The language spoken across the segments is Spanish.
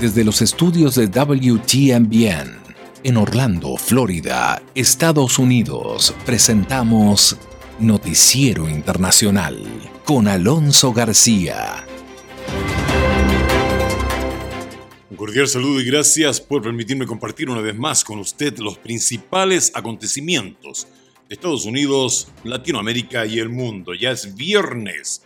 desde los estudios de WTMBN en Orlando, Florida, Estados Unidos, presentamos Noticiero Internacional con Alonso García. Un cordial saludo y gracias por permitirme compartir una vez más con usted los principales acontecimientos de Estados Unidos, Latinoamérica y el mundo. Ya es viernes,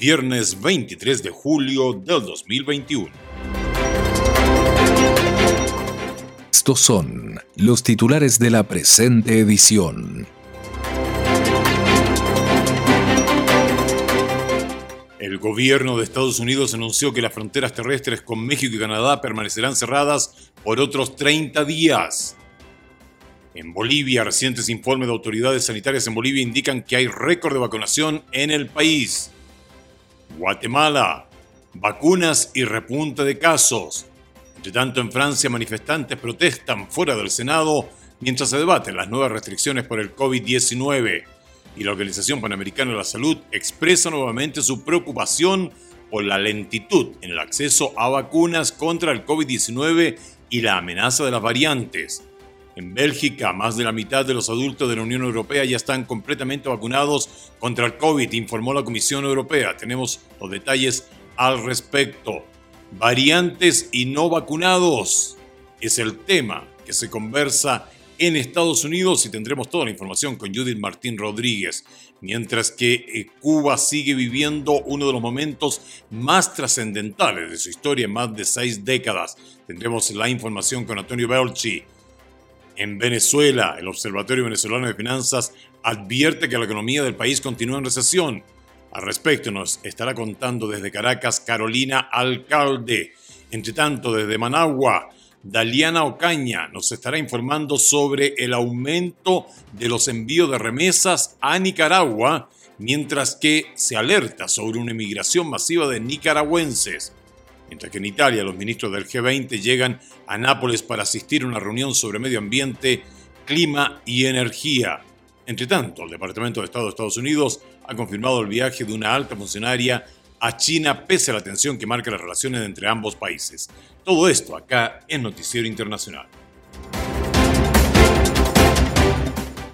viernes 23 de julio del 2021. Estos son los titulares de la presente edición. El gobierno de Estados Unidos anunció que las fronteras terrestres con México y Canadá permanecerán cerradas por otros 30 días. En Bolivia, recientes informes de autoridades sanitarias en Bolivia indican que hay récord de vacunación en el país. Guatemala, vacunas y repunte de casos. Entre tanto, en Francia, manifestantes protestan fuera del Senado mientras se debaten las nuevas restricciones por el COVID-19. Y la Organización Panamericana de la Salud expresa nuevamente su preocupación por la lentitud en el acceso a vacunas contra el COVID-19 y la amenaza de las variantes. En Bélgica, más de la mitad de los adultos de la Unión Europea ya están completamente vacunados contra el COVID, informó la Comisión Europea. Tenemos los detalles al respecto. Variantes y no vacunados es el tema que se conversa en Estados Unidos y tendremos toda la información con Judith Martín Rodríguez. Mientras que eh, Cuba sigue viviendo uno de los momentos más trascendentales de su historia en más de seis décadas. Tendremos la información con Antonio Belchi. En Venezuela, el Observatorio Venezolano de Finanzas advierte que la economía del país continúa en recesión al respecto nos estará contando desde Caracas Carolina Alcalde. Entre tanto, desde Managua, Daliana Ocaña nos estará informando sobre el aumento de los envíos de remesas a Nicaragua, mientras que se alerta sobre una emigración masiva de nicaragüenses. Mientras que en Italia los ministros del G20 llegan a Nápoles para asistir a una reunión sobre medio ambiente, clima y energía. Entre tanto, el Departamento de Estado de Estados Unidos ha confirmado el viaje de una alta funcionaria a China pese a la tensión que marca las relaciones entre ambos países. Todo esto acá en Noticiero Internacional.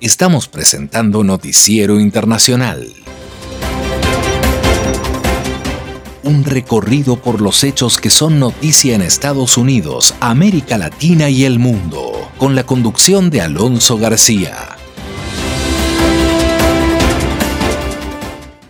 Estamos presentando Noticiero Internacional. Un recorrido por los hechos que son noticia en Estados Unidos, América Latina y el mundo, con la conducción de Alonso García.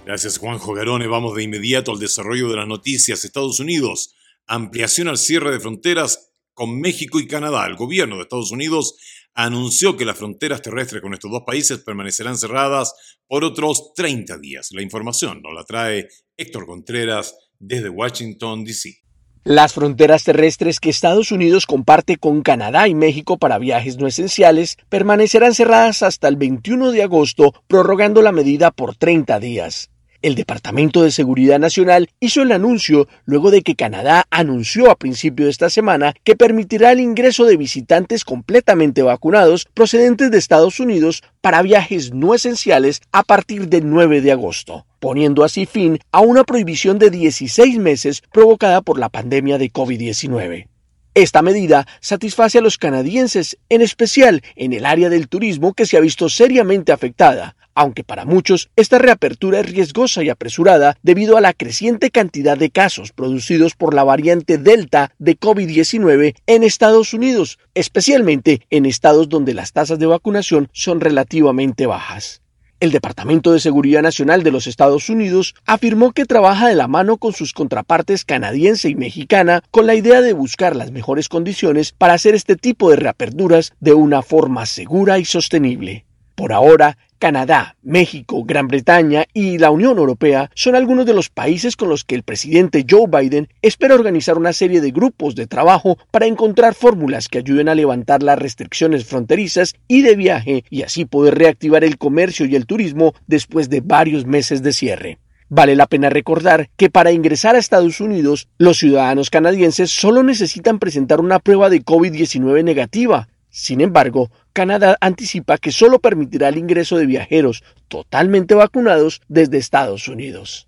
Gracias Juanjo Garone. Vamos de inmediato al desarrollo de las noticias. Estados Unidos, ampliación al cierre de fronteras con México y Canadá. El gobierno de Estados Unidos anunció que las fronteras terrestres con estos dos países permanecerán cerradas por otros 30 días. La información nos la trae Héctor Contreras desde Washington, D.C. Las fronteras terrestres que Estados Unidos comparte con Canadá y México para viajes no esenciales permanecerán cerradas hasta el 21 de agosto, prorrogando la medida por 30 días. El Departamento de Seguridad Nacional hizo el anuncio luego de que Canadá anunció a principio de esta semana que permitirá el ingreso de visitantes completamente vacunados procedentes de Estados Unidos para viajes no esenciales a partir del 9 de agosto, poniendo así fin a una prohibición de 16 meses provocada por la pandemia de COVID-19. Esta medida satisface a los canadienses, en especial en el área del turismo que se ha visto seriamente afectada, aunque para muchos esta reapertura es riesgosa y apresurada debido a la creciente cantidad de casos producidos por la variante Delta de COVID-19 en Estados Unidos, especialmente en estados donde las tasas de vacunación son relativamente bajas. El Departamento de Seguridad Nacional de los Estados Unidos afirmó que trabaja de la mano con sus contrapartes canadiense y mexicana con la idea de buscar las mejores condiciones para hacer este tipo de reaperturas de una forma segura y sostenible. Por ahora, Canadá, México, Gran Bretaña y la Unión Europea son algunos de los países con los que el presidente Joe Biden espera organizar una serie de grupos de trabajo para encontrar fórmulas que ayuden a levantar las restricciones fronterizas y de viaje y así poder reactivar el comercio y el turismo después de varios meses de cierre. Vale la pena recordar que para ingresar a Estados Unidos, los ciudadanos canadienses solo necesitan presentar una prueba de COVID-19 negativa, Sin embargo, Canadá anticipa que solo permitirá el ingreso de viajeros totalmente vacunados desde Estados Unidos.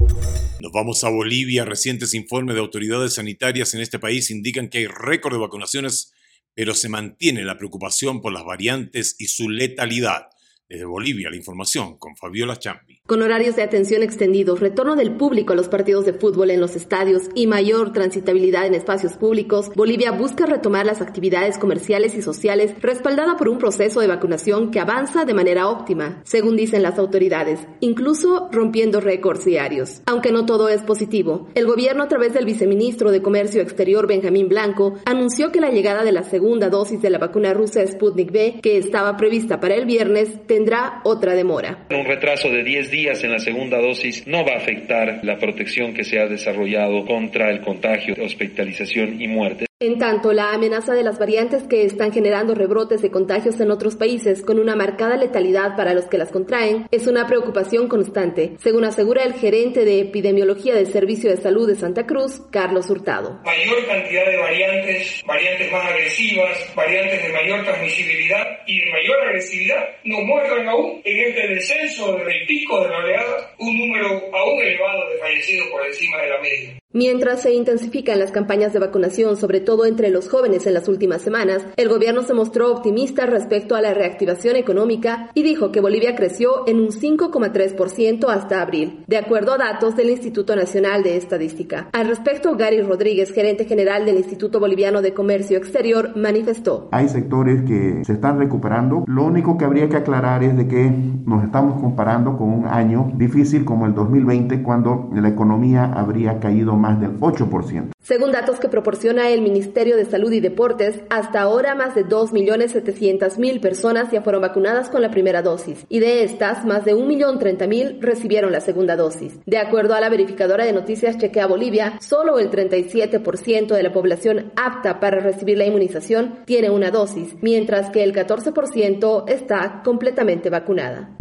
Nos vamos a Bolivia. Recientes informes de autoridades sanitarias en este país indican que hay récord de vacunaciones, pero se mantiene la preocupación por las variantes y su letalidad. Desde Bolivia, la información con Fabiola Champi. Con horarios de atención extendidos, retorno del público a los partidos de fútbol en los estadios y mayor transitabilidad en espacios públicos, Bolivia busca retomar las actividades comerciales y sociales respaldada por un proceso de vacunación que avanza de manera óptima, según dicen las autoridades, incluso rompiendo récords diarios. Aunque no todo es positivo, el gobierno a través del viceministro de Comercio Exterior Benjamín Blanco anunció que la llegada de la segunda dosis de la vacuna rusa Sputnik V, que estaba prevista para el viernes, tendrá otra demora. Un retraso de 10 días en la segunda dosis no va a afectar la protección que se ha desarrollado contra el contagio, hospitalización y muerte. En tanto, la amenaza de las variantes que están generando rebrotes de contagios en otros países con una marcada letalidad para los que las contraen es una preocupación constante, según asegura el gerente de epidemiología del Servicio de Salud de Santa Cruz, Carlos Hurtado. Mayor cantidad de variantes, variantes más agresivas, variantes de mayor transmisibilidad y de mayor agresividad nos muestran aún en este descenso del pico de la oleada un número aún elevado de fallecidos por encima de la media. Mientras se intensifican las campañas de vacunación, sobre todo entre los jóvenes en las últimas semanas, el gobierno se mostró optimista respecto a la reactivación económica y dijo que Bolivia creció en un 5,3% hasta abril, de acuerdo a datos del Instituto Nacional de Estadística. Al respecto, Gary Rodríguez, gerente general del Instituto Boliviano de Comercio Exterior, manifestó. Hay sectores que se están recuperando. Lo único que habría que aclarar es de que nos estamos comparando con un año difícil como el 2020, cuando la economía habría caído más del 8%. Según datos que proporciona el Ministerio de Salud y Deportes, hasta ahora más de 2.700.000 personas ya fueron vacunadas con la primera dosis y de estas más de 1.030.000 recibieron la segunda dosis. De acuerdo a la verificadora de noticias Chequea Bolivia, solo el 37% de la población apta para recibir la inmunización tiene una dosis, mientras que el 14% está completamente vacunada.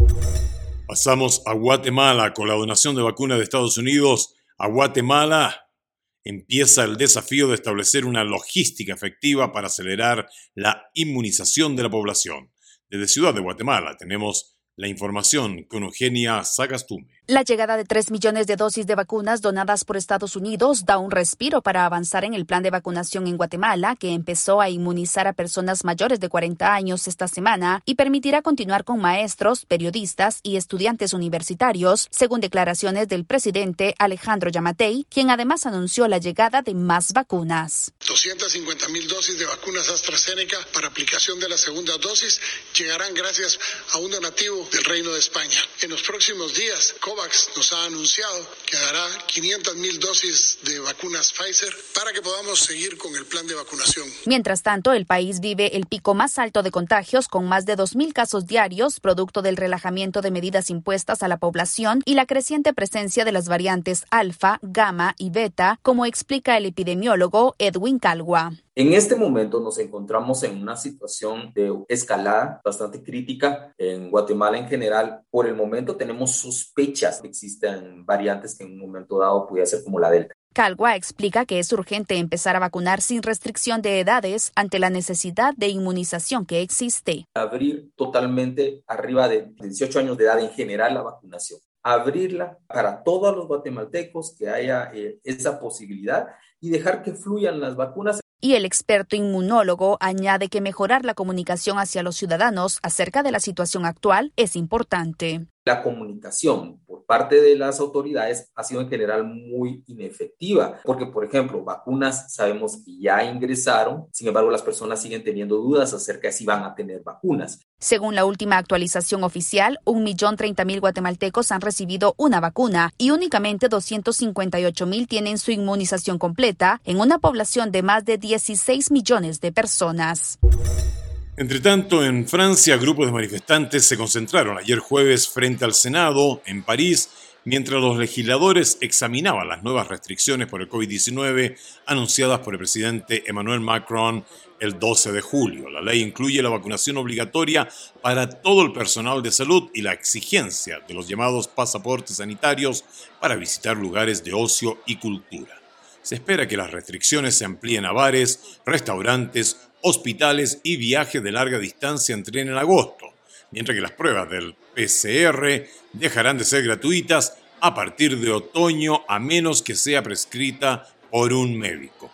Pasamos a Guatemala con la donación de vacunas de Estados Unidos a Guatemala empieza el desafío de establecer una logística efectiva para acelerar la inmunización de la población. Desde Ciudad de Guatemala tenemos la información con Eugenia Sagastume. La llegada de 3 millones de dosis de vacunas donadas por Estados Unidos da un respiro para avanzar en el plan de vacunación en Guatemala, que empezó a inmunizar a personas mayores de 40 años esta semana y permitirá continuar con maestros, periodistas y estudiantes universitarios, según declaraciones del presidente Alejandro Yamatei, quien además anunció la llegada de más vacunas. 250 mil dosis de vacunas AstraZeneca para aplicación de la segunda dosis llegarán gracias a un donativo del Reino de España. En los próximos días, COVAX nos ha anunciado que dará 500 mil dosis de vacunas Pfizer para que podamos seguir con el plan de vacunación. Mientras tanto, el país vive el pico más alto de contagios con más de 2.000 casos diarios, producto del relajamiento de medidas impuestas a la población y la creciente presencia de las variantes alfa, gamma y beta, como explica el epidemiólogo Edwin Calgua. En este momento nos encontramos en una situación de escalada bastante crítica en Guatemala en general. Por el momento tenemos sospechas que existen variantes que en un momento dado pudiera ser como la Delta. Calgua explica que es urgente empezar a vacunar sin restricción de edades ante la necesidad de inmunización que existe. Abrir totalmente arriba de 18 años de edad en general la vacunación. Abrirla para todos los guatemaltecos que haya eh, esa posibilidad y dejar que fluyan las vacunas. Y el experto inmunólogo añade que mejorar la comunicación hacia los ciudadanos acerca de la situación actual es importante. La comunicación parte de las autoridades ha sido en general muy inefectiva, porque por ejemplo, vacunas sabemos que ya ingresaron, sin embargo las personas siguen teniendo dudas acerca de si van a tener vacunas. Según la última actualización oficial, 1.030.000 guatemaltecos han recibido una vacuna y únicamente 258.000 tienen su inmunización completa en una población de más de 16 millones de personas. Entre tanto, en Francia, grupos de manifestantes se concentraron ayer jueves frente al Senado, en París, mientras los legisladores examinaban las nuevas restricciones por el COVID-19 anunciadas por el presidente Emmanuel Macron el 12 de julio. La ley incluye la vacunación obligatoria para todo el personal de salud y la exigencia de los llamados pasaportes sanitarios para visitar lugares de ocio y cultura. Se espera que las restricciones se amplíen a bares, restaurantes, hospitales y viajes de larga distancia entren en agosto, mientras que las pruebas del PCR dejarán de ser gratuitas a partir de otoño a menos que sea prescrita por un médico.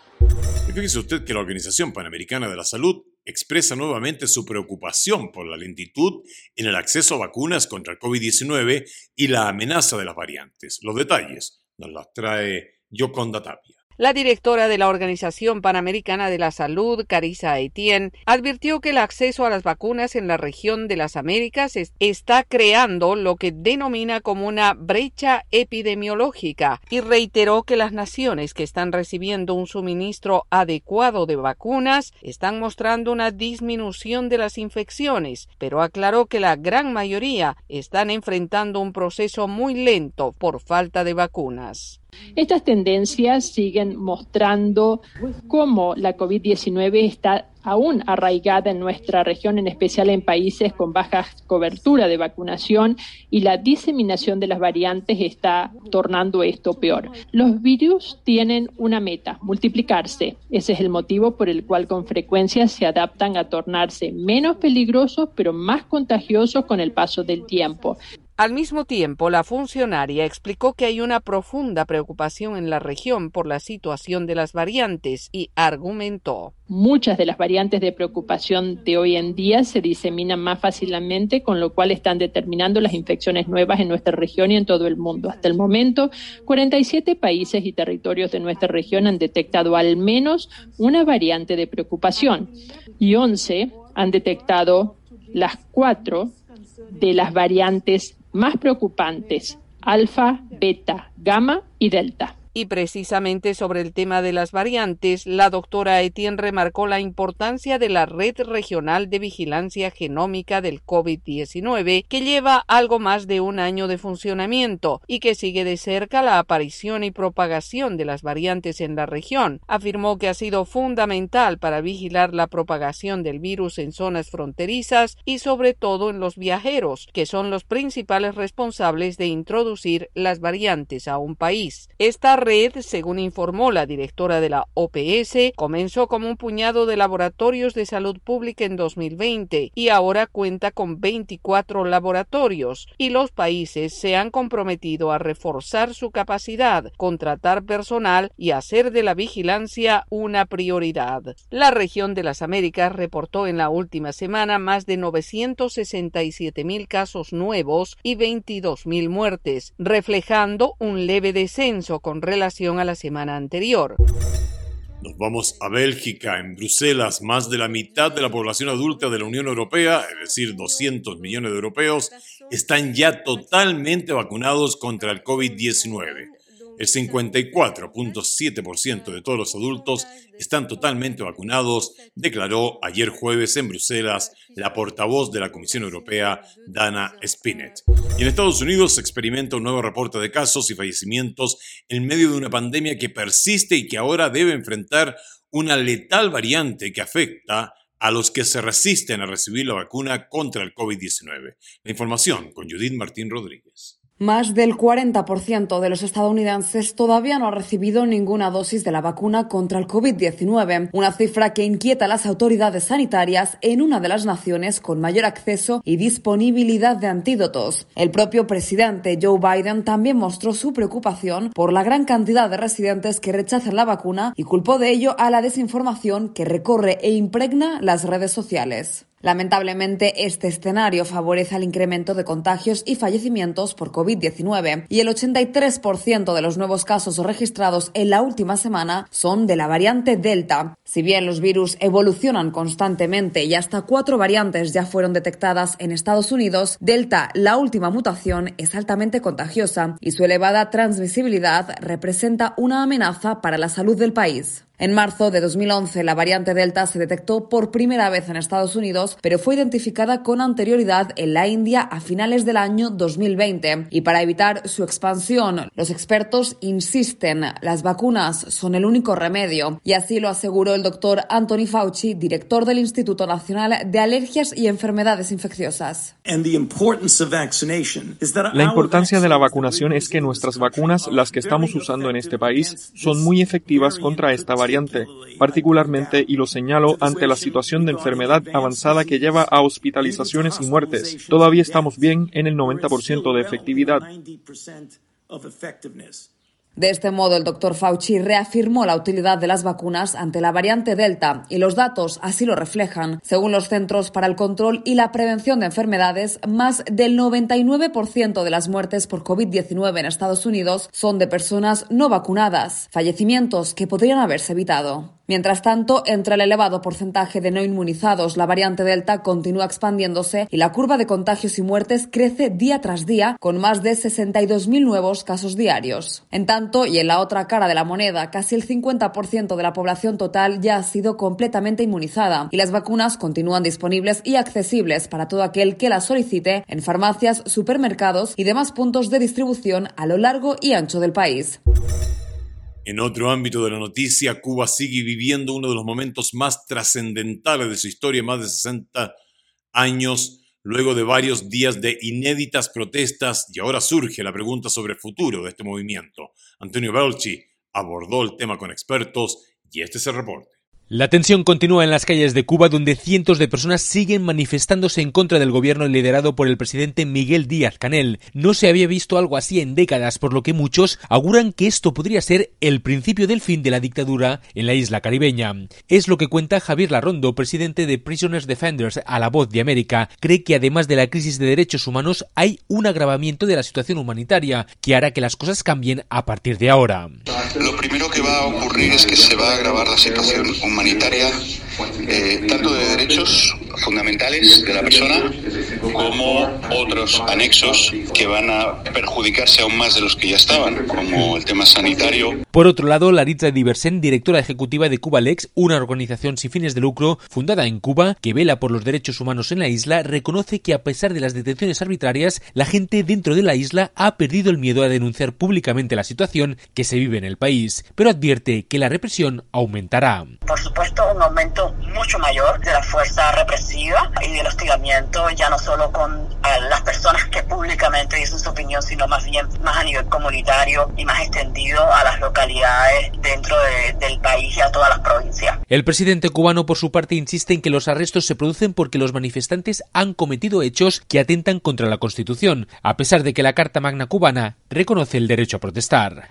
Y fíjese usted que la Organización Panamericana de la Salud expresa nuevamente su preocupación por la lentitud en el acceso a vacunas contra el COVID-19 y la amenaza de las variantes. Los detalles nos las trae Yoconda Tapia. La directora de la Organización Panamericana de la Salud, Carissa Etienne, advirtió que el acceso a las vacunas en la región de las Américas está creando lo que denomina como una brecha epidemiológica y reiteró que las naciones que están recibiendo un suministro adecuado de vacunas están mostrando una disminución de las infecciones, pero aclaró que la gran mayoría están enfrentando un proceso muy lento por falta de vacunas. Estas tendencias siguen mostrando cómo la COVID-19 está aún arraigada en nuestra región, en especial en países con baja cobertura de vacunación y la diseminación de las variantes está tornando esto peor. Los virus tienen una meta, multiplicarse. Ese es el motivo por el cual con frecuencia se adaptan a tornarse menos peligrosos pero más contagiosos con el paso del tiempo. Al mismo tiempo, la funcionaria explicó que hay una profunda preocupación en la región por la situación de las variantes y argumentó. Muchas de las variantes de preocupación de hoy en día se diseminan más fácilmente, con lo cual están determinando las infecciones nuevas en nuestra región y en todo el mundo. Hasta el momento, 47 países y territorios de nuestra región han detectado al menos una variante de preocupación y 11 han detectado las cuatro de las variantes más preocupantes, alfa, beta, gamma y delta. Y precisamente sobre el tema de las variantes, la doctora Etienne remarcó la importancia de la Red Regional de Vigilancia Genómica del COVID-19, que lleva algo más de un año de funcionamiento y que sigue de cerca la aparición y propagación de las variantes en la región. Afirmó que ha sido fundamental para vigilar la propagación del virus en zonas fronterizas y sobre todo en los viajeros, que son los principales responsables de introducir las variantes a un país. Esta red, según informó la directora de la OPS, comenzó como un puñado de laboratorios de salud pública en 2020 y ahora cuenta con 24 laboratorios y los países se han comprometido a reforzar su capacidad, contratar personal y hacer de la vigilancia una prioridad. La región de las Américas reportó en la última semana más de 967 mil casos nuevos y 22 mil muertes, reflejando un leve descenso con relación a la semana anterior. Nos vamos a Bélgica. En Bruselas, más de la mitad de la población adulta de la Unión Europea, es decir, 200 millones de europeos, están ya totalmente vacunados contra el COVID-19. El 54.7% de todos los adultos están totalmente vacunados, declaró ayer jueves en Bruselas la portavoz de la Comisión Europea, Dana Spinett. Y en Estados Unidos se experimenta un nuevo reporte de casos y fallecimientos en medio de una pandemia que persiste y que ahora debe enfrentar una letal variante que afecta a los que se resisten a recibir la vacuna contra el COVID-19. La información con Judith Martín Rodríguez. Más del 40% de los estadounidenses todavía no ha recibido ninguna dosis de la vacuna contra el COVID-19, una cifra que inquieta a las autoridades sanitarias en una de las naciones con mayor acceso y disponibilidad de antídotos. El propio presidente Joe Biden también mostró su preocupación por la gran cantidad de residentes que rechazan la vacuna y culpó de ello a la desinformación que recorre e impregna las redes sociales. Lamentablemente, este escenario favorece el incremento de contagios y fallecimientos por COVID-19 y el 83% de los nuevos casos registrados en la última semana son de la variante Delta. Si bien los virus evolucionan constantemente y hasta cuatro variantes ya fueron detectadas en Estados Unidos, Delta, la última mutación, es altamente contagiosa y su elevada transmisibilidad representa una amenaza para la salud del país. En marzo de 2011, la variante Delta se detectó por primera vez en Estados Unidos, pero fue identificada con anterioridad en la India a finales del año 2020. Y para evitar su expansión, los expertos insisten, las vacunas son el único remedio. Y así lo aseguró el doctor Anthony Fauci, director del Instituto Nacional de Alergias y Enfermedades Infecciosas. La importancia de la vacunación es que nuestras vacunas, las que estamos usando en este país, son muy efectivas contra esta variante variante, particularmente, y lo señalo ante la situación de enfermedad avanzada que lleva a hospitalizaciones y muertes. Todavía estamos bien en el 90% de efectividad. De este modo, el doctor Fauci reafirmó la utilidad de las vacunas ante la variante Delta y los datos así lo reflejan. Según los Centros para el Control y la Prevención de Enfermedades, más del 99% de las muertes por COVID-19 en Estados Unidos son de personas no vacunadas, fallecimientos que podrían haberse evitado. Mientras tanto, entre el elevado porcentaje de no inmunizados, la variante Delta continúa expandiéndose y la curva de contagios y muertes crece día tras día, con más de 62.000 nuevos casos diarios. En tanto, y en la otra cara de la moneda, casi el 50% de la población total ya ha sido completamente inmunizada y las vacunas continúan disponibles y accesibles para todo aquel que las solicite en farmacias, supermercados y demás puntos de distribución a lo largo y ancho del país. En otro ámbito de la noticia, Cuba sigue viviendo uno de los momentos más trascendentales de su historia, más de 60 años, luego de varios días de inéditas protestas, y ahora surge la pregunta sobre el futuro de este movimiento. Antonio Belchi abordó el tema con expertos y este es el reporte. La tensión continúa en las calles de Cuba, donde cientos de personas siguen manifestándose en contra del gobierno liderado por el presidente Miguel Díaz Canel. No se había visto algo así en décadas, por lo que muchos auguran que esto podría ser el principio del fin de la dictadura en la isla caribeña. Es lo que cuenta Javier Larrondo, presidente de Prisoners Defenders a la voz de América. Cree que además de la crisis de derechos humanos, hay un agravamiento de la situación humanitaria que hará que las cosas cambien a partir de ahora. Lo primero que va a ocurrir es que se va a agravar la situación humanitaria, humanitaria eh, tanto de derechos fundamentales de la persona como otros anexos que van a perjudicarse aún más de los que ya estaban, como el tema sanitario. Por otro lado, Laritza Diversen, directora ejecutiva de CubaLex, una organización sin fines de lucro fundada en Cuba que vela por los derechos humanos en la isla, reconoce que a pesar de las detenciones arbitrarias, la gente dentro de la isla ha perdido el miedo a denunciar públicamente la situación que se vive en el país, pero advierte que la represión aumentará. Por supuesto, un aumento mucho mayor de la fuerza represiva y del hostigamiento, ya no solo con las personas que públicamente dicen su opinión, sino más bien más a nivel comunitario y más extendido a las localidades dentro del país y a todas las provincias. El presidente cubano, por su parte, insiste en que los arrestos se producen porque los manifestantes han cometido hechos que atentan contra la Constitución, a pesar de que la Carta Magna cubana reconoce el derecho a protestar.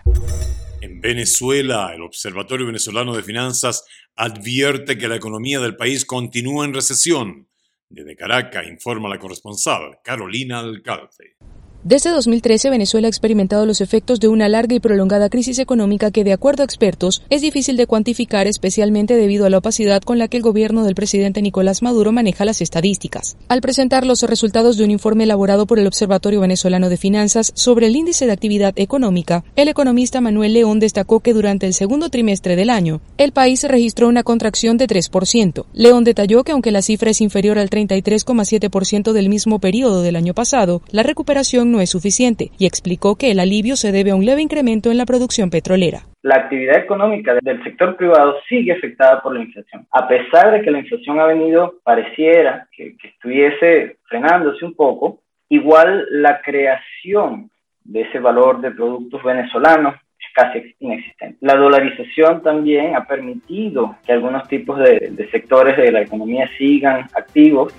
En Venezuela, el Observatorio Venezolano de Finanzas advierte que la economía del país continúa en recesión. Desde Caracas informa la corresponsal Carolina Alcalde. Desde 2013, Venezuela ha experimentado los efectos de una larga y prolongada crisis económica que, de acuerdo a expertos, es difícil de cuantificar, especialmente debido a la opacidad con la que el gobierno del presidente Nicolás Maduro maneja las estadísticas. Al presentar los resultados de un informe elaborado por el Observatorio Venezolano de Finanzas sobre el índice de actividad económica, el economista Manuel León destacó que durante el segundo trimestre del año, el país registró una contracción de 3%. León detalló que aunque la cifra es inferior al 33,7% del mismo periodo del año pasado, la recuperación no es suficiente y explicó que el alivio se debe a un leve incremento en la producción petrolera. La actividad económica del sector privado sigue afectada por la inflación. A pesar de que la inflación ha venido, pareciera que, estuviese frenándose un poco, igual la creación de ese valor de productos venezolanos es casi inexistente. La dolarización también ha permitido que algunos tipos de sectores de la economía sigan activos.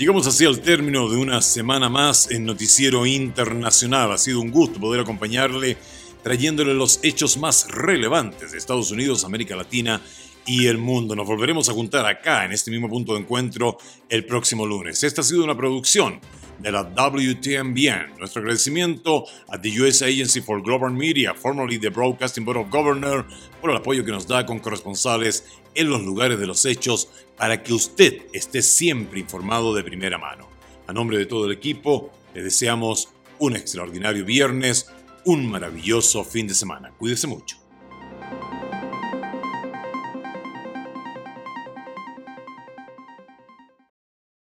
Llegamos así al término de una semana más en Noticiero Internacional. Ha sido un gusto poder acompañarle trayéndole los hechos más relevantes de Estados Unidos, América Latina y el mundo. Nos volveremos a juntar acá en este mismo punto de encuentro el próximo lunes. Esta ha sido una producción de la WTMBN. Nuestro agradecimiento a the US Agency for Global Media, formerly the Broadcasting Board of Governors, por el apoyo que nos da con corresponsales en los lugares de los hechos para que usted esté siempre informado de primera mano. A nombre de todo el equipo, le deseamos un extraordinario viernes, un maravilloso fin de semana. Cuídese mucho.